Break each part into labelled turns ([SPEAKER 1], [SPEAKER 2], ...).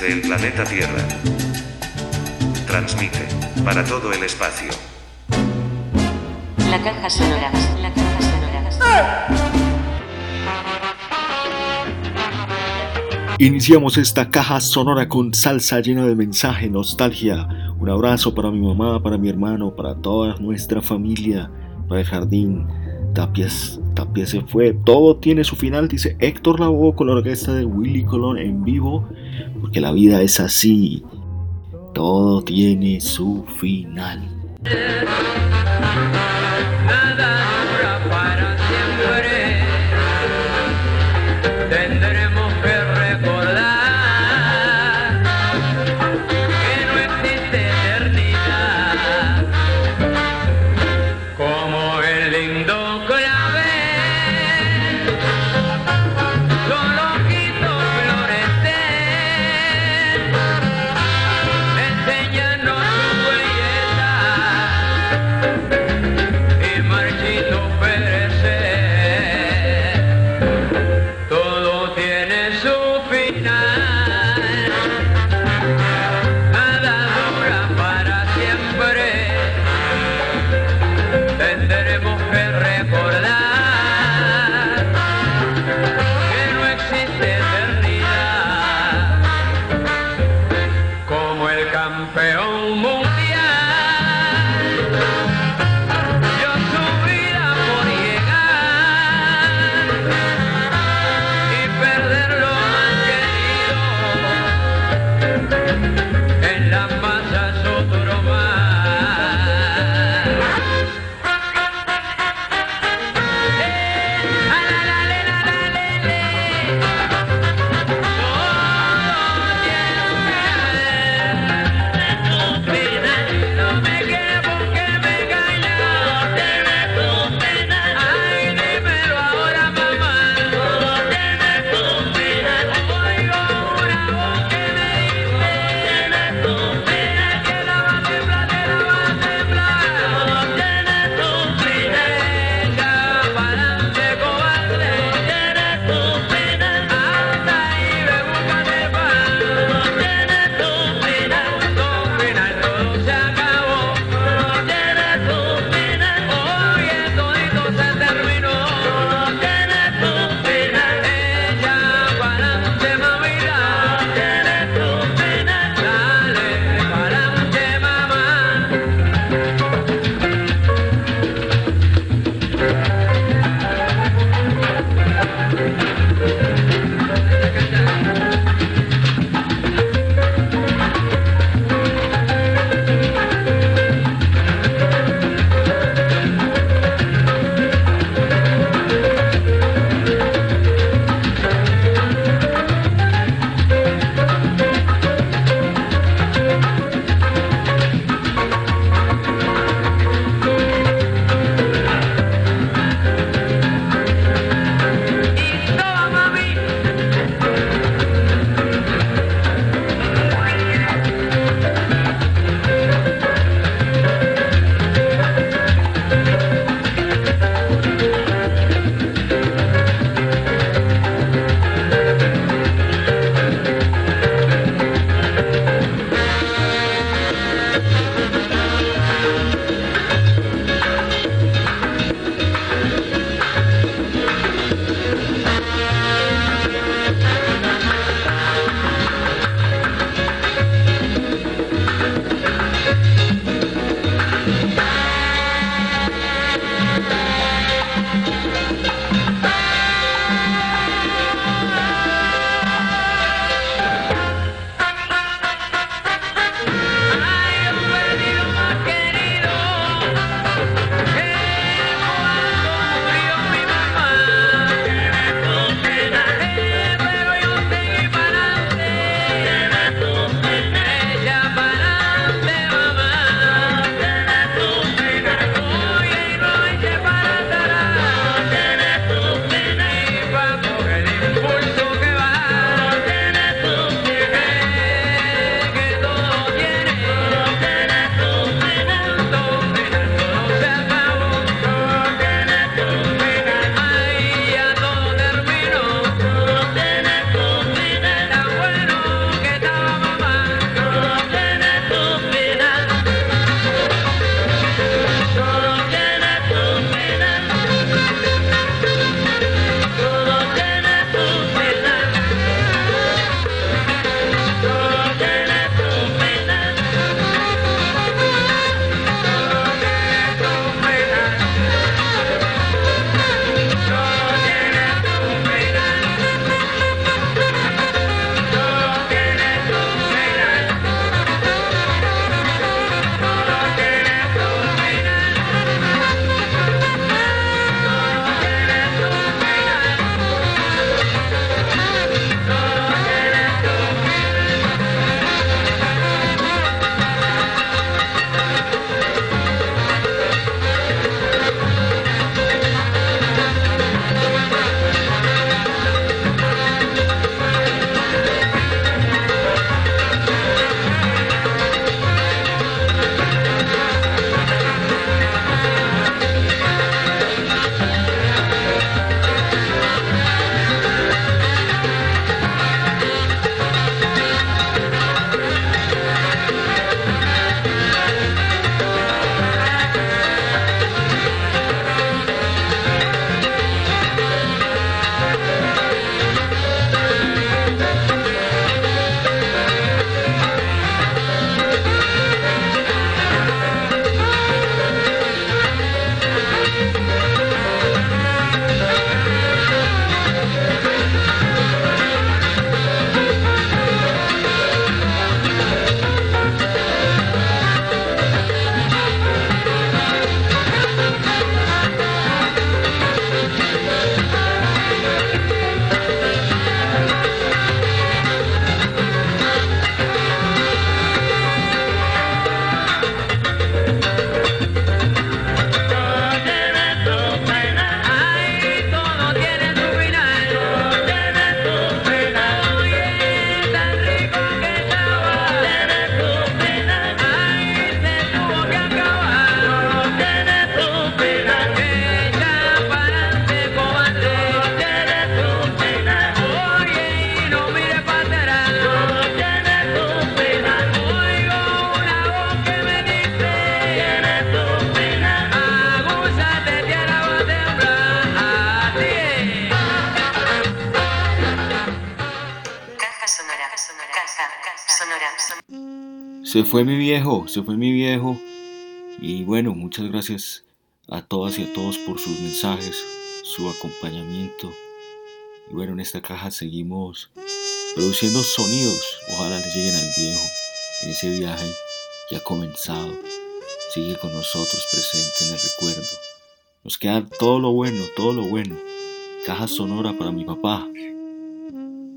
[SPEAKER 1] desde el planeta Tierra. Transmite para todo el espacio.
[SPEAKER 2] La caja sonora. La caja sonora.
[SPEAKER 3] Iniciamos esta caja sonora con salsa llena de mensaje, nostalgia. Un abrazo para mi mamá, para mi hermano, para toda nuestra familia, para el jardín. Tapias, Tapia se fue. Todo tiene su final, dice Héctor Lavoe con la orquesta de Willy Colón en vivo, porque la vida es así. Todo tiene su final. Se fue mi viejo, se fue mi viejo. Y bueno, muchas gracias a todas y a todos por sus mensajes, su acompañamiento. Y bueno, en esta caja seguimos produciendo sonidos. Ojalá le lleguen al viejo en ese viaje que ha comenzado. Sigue con nosotros presente en el recuerdo. Nos queda todo lo bueno, todo lo bueno. Caja sonora para mi papá.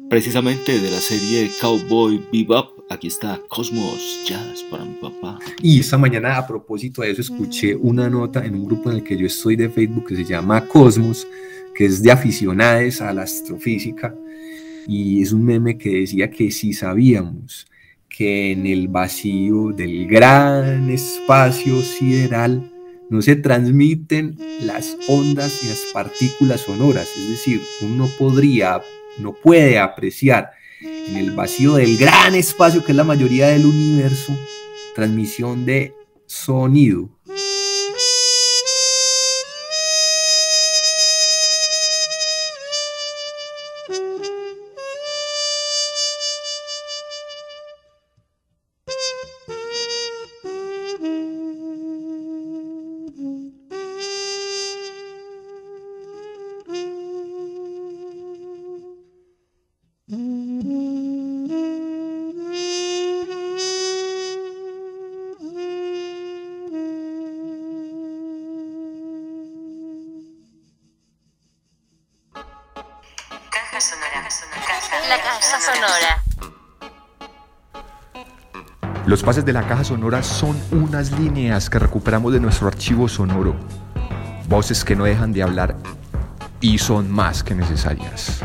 [SPEAKER 3] Precisamente de la serie Cowboy Bebop, aquí está Cosmos Jazz para mi papá.
[SPEAKER 4] Y esta mañana a propósito de eso escuché una nota en un grupo en el que yo estoy de Facebook que se llama Cosmos, que es de aficionados a la astrofísica. Y es un meme que decía que si sabíamos que en el vacío del gran espacio sideral no se transmiten las ondas y las partículas sonoras, es decir, uno podría, no puede apreciar en el vacío del gran espacio que es la mayoría del universo, transmisión de sonido.
[SPEAKER 2] Sonora.
[SPEAKER 5] Los pases de la caja sonora son unas líneas que recuperamos de nuestro archivo sonoro. Voces que no dejan de hablar y son más que necesarias.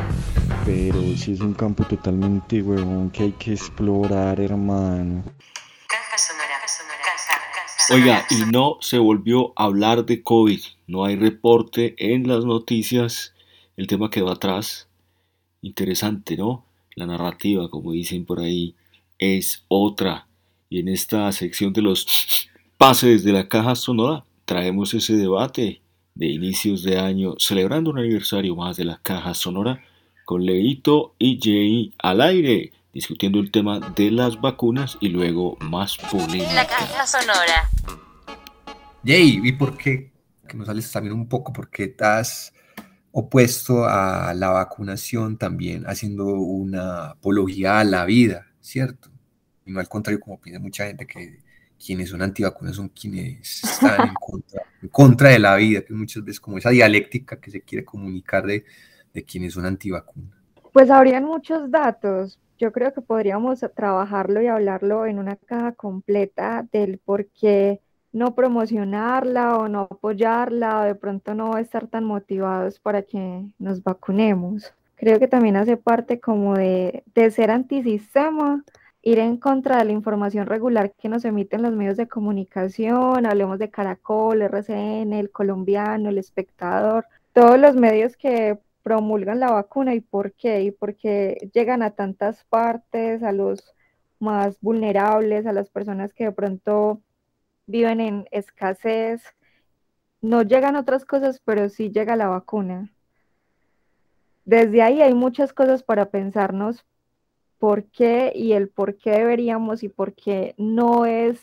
[SPEAKER 6] Pero si es un campo totalmente huevón que hay que explorar, hermano.
[SPEAKER 2] Caja sonora. Caja, caja
[SPEAKER 3] Oiga,
[SPEAKER 2] sonora.
[SPEAKER 3] y no se volvió a hablar de COVID. No hay reporte en las noticias. El tema quedó atrás. Interesante, ¿no? La narrativa, como dicen por ahí, es otra. Y en esta sección de los pases de la caja sonora traemos ese debate de inicios de año, celebrando un aniversario más de la caja sonora, con Leito y Jay al aire, discutiendo el tema de las vacunas y luego más polémica.
[SPEAKER 2] La caja sonora.
[SPEAKER 4] Jay, ¿y por qué? Que nos sales también un poco porque estás opuesto a la vacunación también, haciendo una apología a la vida, ¿cierto? Y no al contrario, como piensa mucha gente que quienes son antivacunas son quienes están en contra, en contra de la vida, que muchas veces como esa dialéctica que se quiere comunicar de, de quienes son antivacunas.
[SPEAKER 7] Pues habrían muchos datos. Yo creo que podríamos trabajarlo y hablarlo en una caja completa del por qué no promocionarla o no apoyarla o de pronto no estar tan motivados para que nos vacunemos. Creo que también hace parte como de, de ser antisistema, ir en contra de la información regular que nos emiten los medios de comunicación, hablemos de Caracol, RCN, El Colombiano, El Espectador, todos los medios que promulgan la vacuna y por qué, y por qué llegan a tantas partes, a los más vulnerables, a las personas que de pronto viven en escasez. No llegan otras cosas, pero sí llega la vacuna. Desde ahí hay muchas cosas para pensarnos por qué y el por qué deberíamos y por qué no es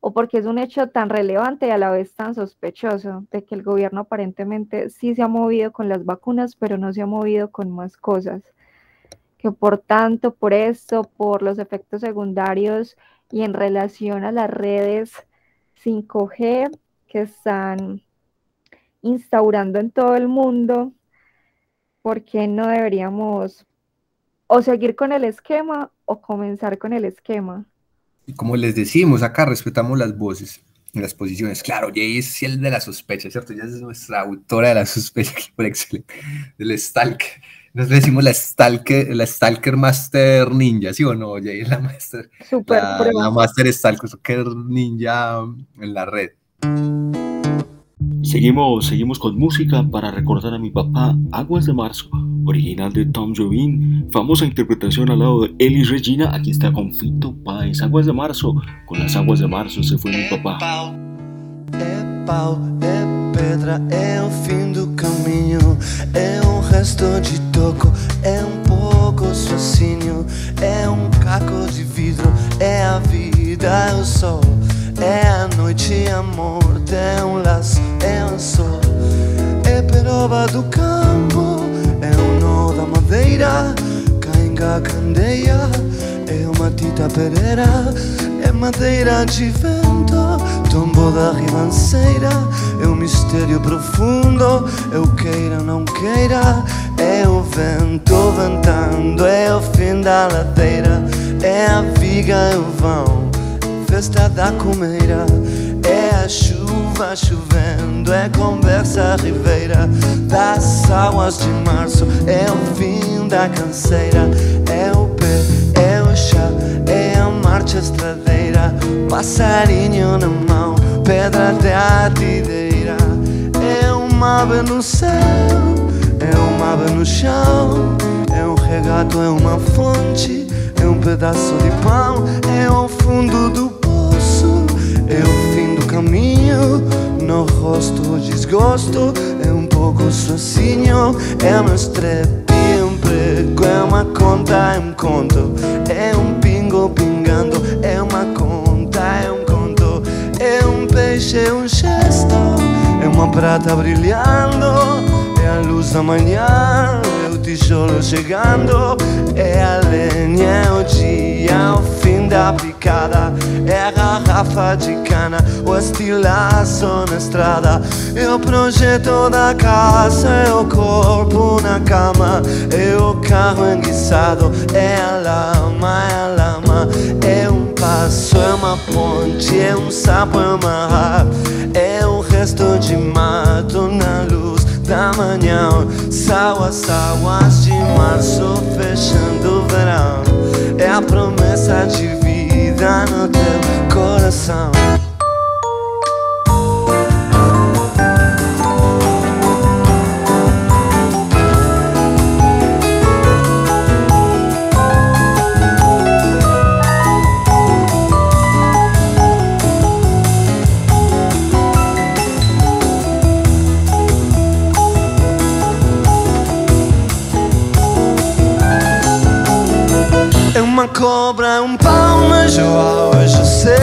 [SPEAKER 7] o porque es un hecho tan relevante y a la vez tan sospechoso de que el gobierno aparentemente sí se ha movido con las vacunas, pero no se ha movido con más cosas. Que por tanto, por esto, por los efectos secundarios y en relación a las redes 5G que están instaurando en todo el mundo, ¿por qué no deberíamos o seguir con el esquema o comenzar con el esquema?
[SPEAKER 4] Como les decimos, acá respetamos las voces y las posiciones. Claro, Jay es el de la sospecha, ¿cierto? Ella es nuestra autora de la sospecha por excelente, del Stalker. Nos le decimos la Stalker, la Stalker Master Ninja, ¿sí o no? Jay la Master,
[SPEAKER 7] Super
[SPEAKER 4] la, Master Stalker Ninja en la red.
[SPEAKER 3] Seguimos, seguimos con música para recordar a mi papá Aguas de Marzo, original de Tom Jobim, famosa interpretación al lado de Elis Regina, aquí está con Fito Páez, Aguas de Marzo, con las aguas de marzo se fue mi papá.
[SPEAKER 8] Pedra, é o fim do caminho, é um resto de toco, é um pouco sozinho, é um caco de vidro, é a vida vida é o sol, é a noite a morte, é um laço, é um sol, é peroba do campo, é um nó da madeira, cainga candeia, é uma tita pereira, é madeira de vento, tombo da ribanceira, é um mistério profundo, o queira ou não queira, é o vento ventando, é o fim da ladeira, é a viga, é o vão, festa da comeira, é a chuva chovendo, é conversa ribeira das águas de março, é o fim da canseira, é o pé, a marcha estradeira, passarinho na mão, pedra de atideira, é uma ave no céu, é uma ave no chão, é um regato, é uma fonte, é um pedaço de pão, é o fundo do poço, é o fim do caminho, no rosto o desgosto, é um pouco sozinho, é uma é um prego, é uma conta, é um conto, é um pingo pingando, é um gesto, é uma prata brilhando, é a luz da manhã, é o tijolo chegando, é a lenha, é o dia, o fim da picada, é a garrafa de cana, o estilaço na estrada, é o projeto da casa, é o corpo na cama, é o carro enguiçado, é a lama, é a lama, é uma ponte, é um sapo, é rap, é um resto de mato na luz da manhã, sauas, sauas de março fechando o verão, é a promessa de vida no teu coração. Uma cobra, é um mas eu hoje sei.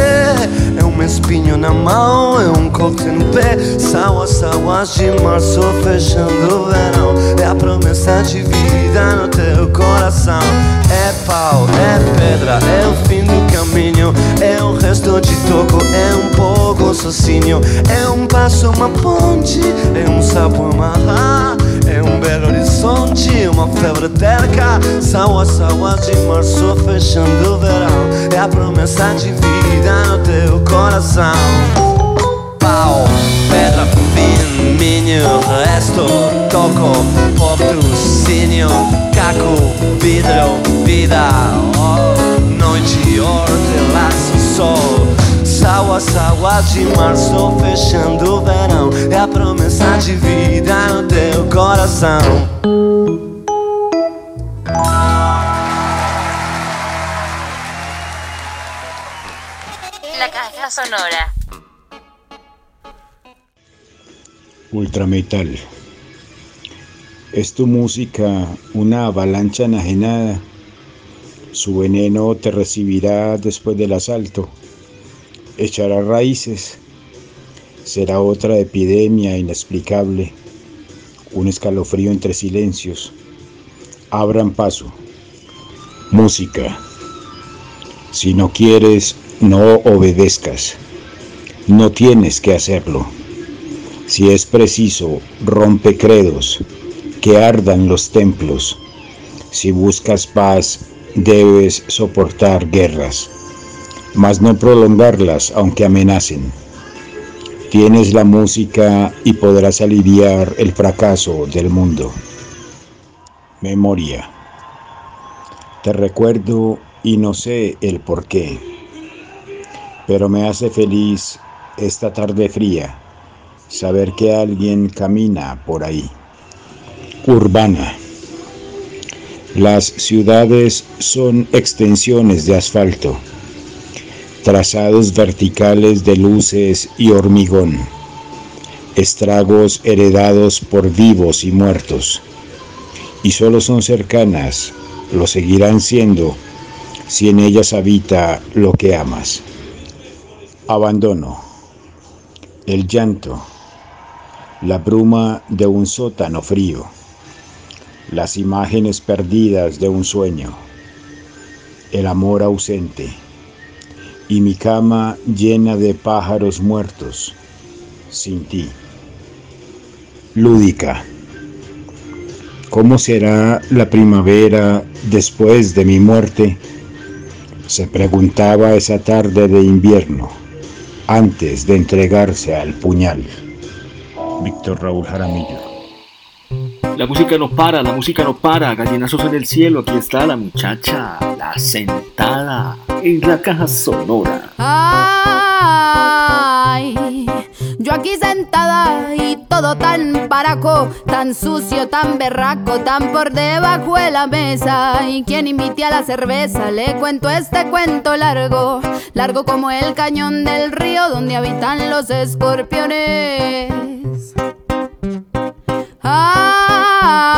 [SPEAKER 8] É um espinho na mão, é um coque no pé. Sauas, sauas de março fechando o verão. É a promessa de vida no teu coração. É pau, é pedra, é o fim do caminho. É um resto de toco, é um pouco sozinho É um passo, uma ponte, é um sapo, uma rá é um belo horizonte, uma febre terca. Sauas, sauas de março fechando o verão. É a promessa de vida no teu coração. Pau, pedra, fim, minho, resto Toco, patrocínio, caco, vidro, vida. Oh, Noite, hortelã, sol Sauas, sauas de março fechando o verão É a promessa de vida no teu coração
[SPEAKER 2] La caja sonora.
[SPEAKER 9] Ultrametal. Es tu música una avalancha enajenada. Su veneno te recibirá después del asalto. Echará raíces. Será otra epidemia inexplicable. Un escalofrío entre silencios. Abran paso. Música. Si no quieres, no obedezcas. No tienes que hacerlo. Si es preciso, rompe credos, que ardan los templos. Si buscas paz, debes soportar guerras, mas no prolongarlas aunque amenacen. Tienes la música y podrás aliviar el fracaso del mundo. Memoria. Te recuerdo y no sé el por qué, pero me hace feliz esta tarde fría saber que alguien camina por ahí. Urbana. Las ciudades son extensiones de asfalto, trazados verticales de luces y hormigón, estragos heredados por vivos y muertos, y solo son cercanas, lo seguirán siendo si en ellas habita lo que amas. Abandono, el llanto, la bruma de un sótano frío, las imágenes perdidas de un sueño, el amor ausente y mi cama llena de pájaros muertos sin ti. Lúdica. ¿Cómo será la primavera después de mi muerte? Se preguntaba esa tarde de invierno, antes de entregarse al puñal. Víctor Raúl Jaramillo.
[SPEAKER 3] La música no para, la música no para, gallinazos en el cielo, aquí está la muchacha, la sentada en la caja sonora.
[SPEAKER 10] Ay, yo aquí sentada y todo tan paraco, tan sucio, tan berraco, tan por debajo de la mesa. Y quien invite a la cerveza, le cuento este cuento largo, largo como el cañón del río donde habitan los escorpiones. Ay,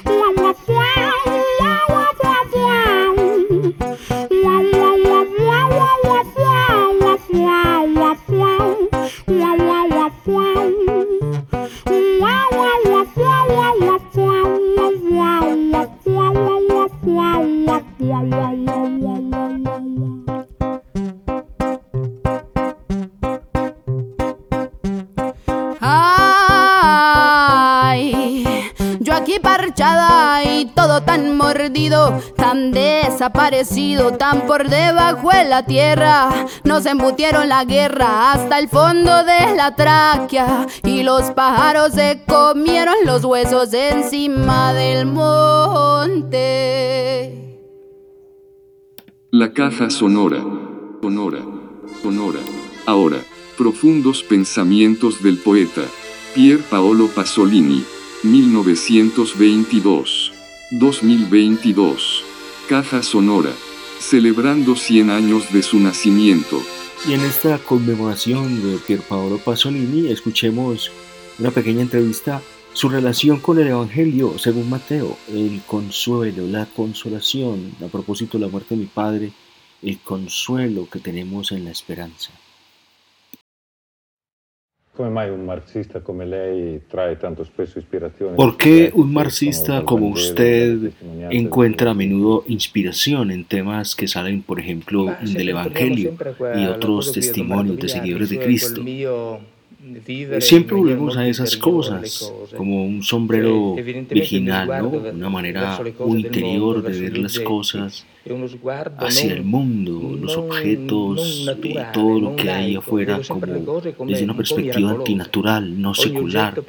[SPEAKER 10] tan desaparecido, tan por debajo de la tierra. Nos embutieron la guerra hasta el fondo de la tráquea y los pájaros se comieron los huesos encima del monte.
[SPEAKER 11] La caja sonora. Sonora. Sonora. Ahora, profundos pensamientos del poeta. Pier Paolo Pasolini. 1922. 2022. Caja sonora. Celebrando 100 años de su nacimiento.
[SPEAKER 3] Y en esta conmemoración de Pierpaolo Pasolini escuchemos una pequeña entrevista su relación con el Evangelio según Mateo, el consuelo, la consolación, a propósito de la muerte de mi padre, el consuelo que tenemos en la esperanza.
[SPEAKER 12] Come mai un marxista come lei trae tanto spesso ispirazione?
[SPEAKER 3] ¿Por qué un marxista como usted encuentra a menudo inspiración en temas que salen, por ejemplo, del Evangelio y otros testimonios de seguidores de Cristo? Siempre volvemos a esas cosas, como un sombrero virginal, ¿no? Una manera interior de ver las cosas hacia el mundo, los objetos y todo lo que hay afuera como desde una perspectiva antinatural, no secular.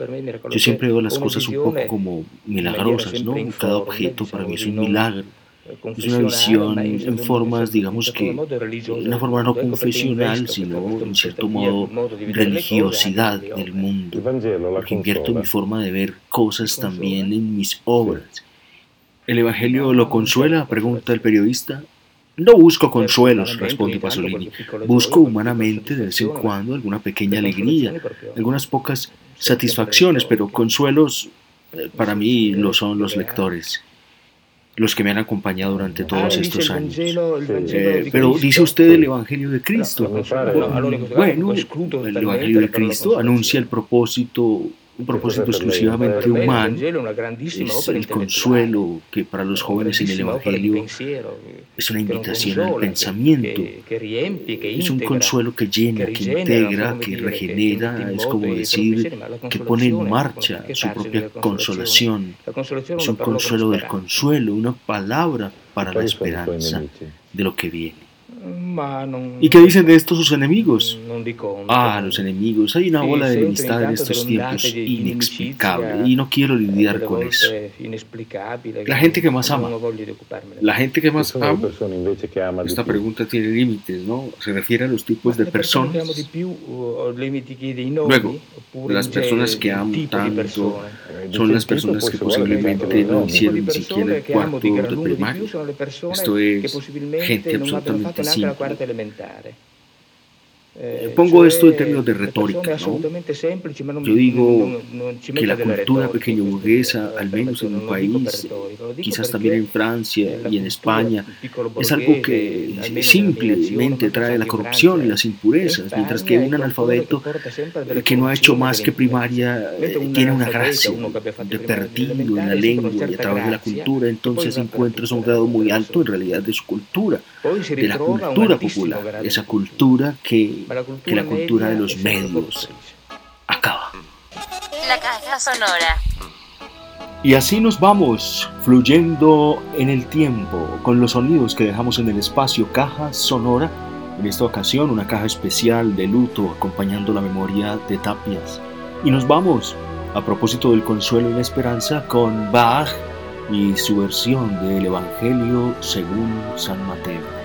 [SPEAKER 3] Yo siempre veo las cosas un poco como milagrosas, ¿no? Cada objeto para mí es un milagro. Es una visión en formas, digamos que, una forma no confesional, sino en cierto modo religiosidad del mundo, porque invierto mi forma de ver cosas también en mis obras. ¿El Evangelio lo consuela? pregunta el periodista. No busco consuelos, responde Pasolini. Busco humanamente de vez en cuando alguna pequeña alegría, algunas pocas satisfacciones, pero consuelos eh, para mí lo son los lectores los que me han acompañado durante todos estos años. Eh, pero dice usted el Evangelio de Cristo. Bueno, el Evangelio de Cristo anuncia el propósito un propósito exclusivamente humano, es el consuelo que para los jóvenes en el Evangelio es una invitación al pensamiento, es un consuelo que llena, que integra, que regenera, es como decir, que pone en marcha su propia consolación, es un consuelo del consuelo, una palabra para la esperanza de lo que viene. ¿Y qué dicen de estos sus enemigos? Ah, los enemigos. Hay una ola de enemistad en estos tiempos inexplicable y no quiero lidiar con eso. La gente que más ama. La gente que más ama. Esta pregunta tiene límites, ¿no? Se refiere a los tipos de personas. Luego, las personas que amo tanto son las personas que posiblemente no hicieron ni siquiera el cuarto de primaria. Esto es gente absolutamente neanche la quarta elementare. Eh, Pongo esto en términos de retórica. ¿no? Yo digo que la cultura pequeño burguesa, al menos en un país, quizás también en Francia y en España, es algo que simplemente trae la corrupción y las impurezas, mientras que un analfabeto que no ha hecho más que primaria tiene una gracia de perdido en la lengua y a través de la cultura, entonces encuentras un grado muy alto en realidad de su cultura, de la cultura popular, esa cultura que que la cultura de los medios acaba.
[SPEAKER 2] La caja sonora.
[SPEAKER 3] Y así nos vamos, fluyendo en el tiempo, con los sonidos que dejamos en el espacio caja sonora. En esta ocasión, una caja especial de luto acompañando la memoria de Tapias. Y nos vamos, a propósito del consuelo y la esperanza, con Bach y su versión del Evangelio según San Mateo.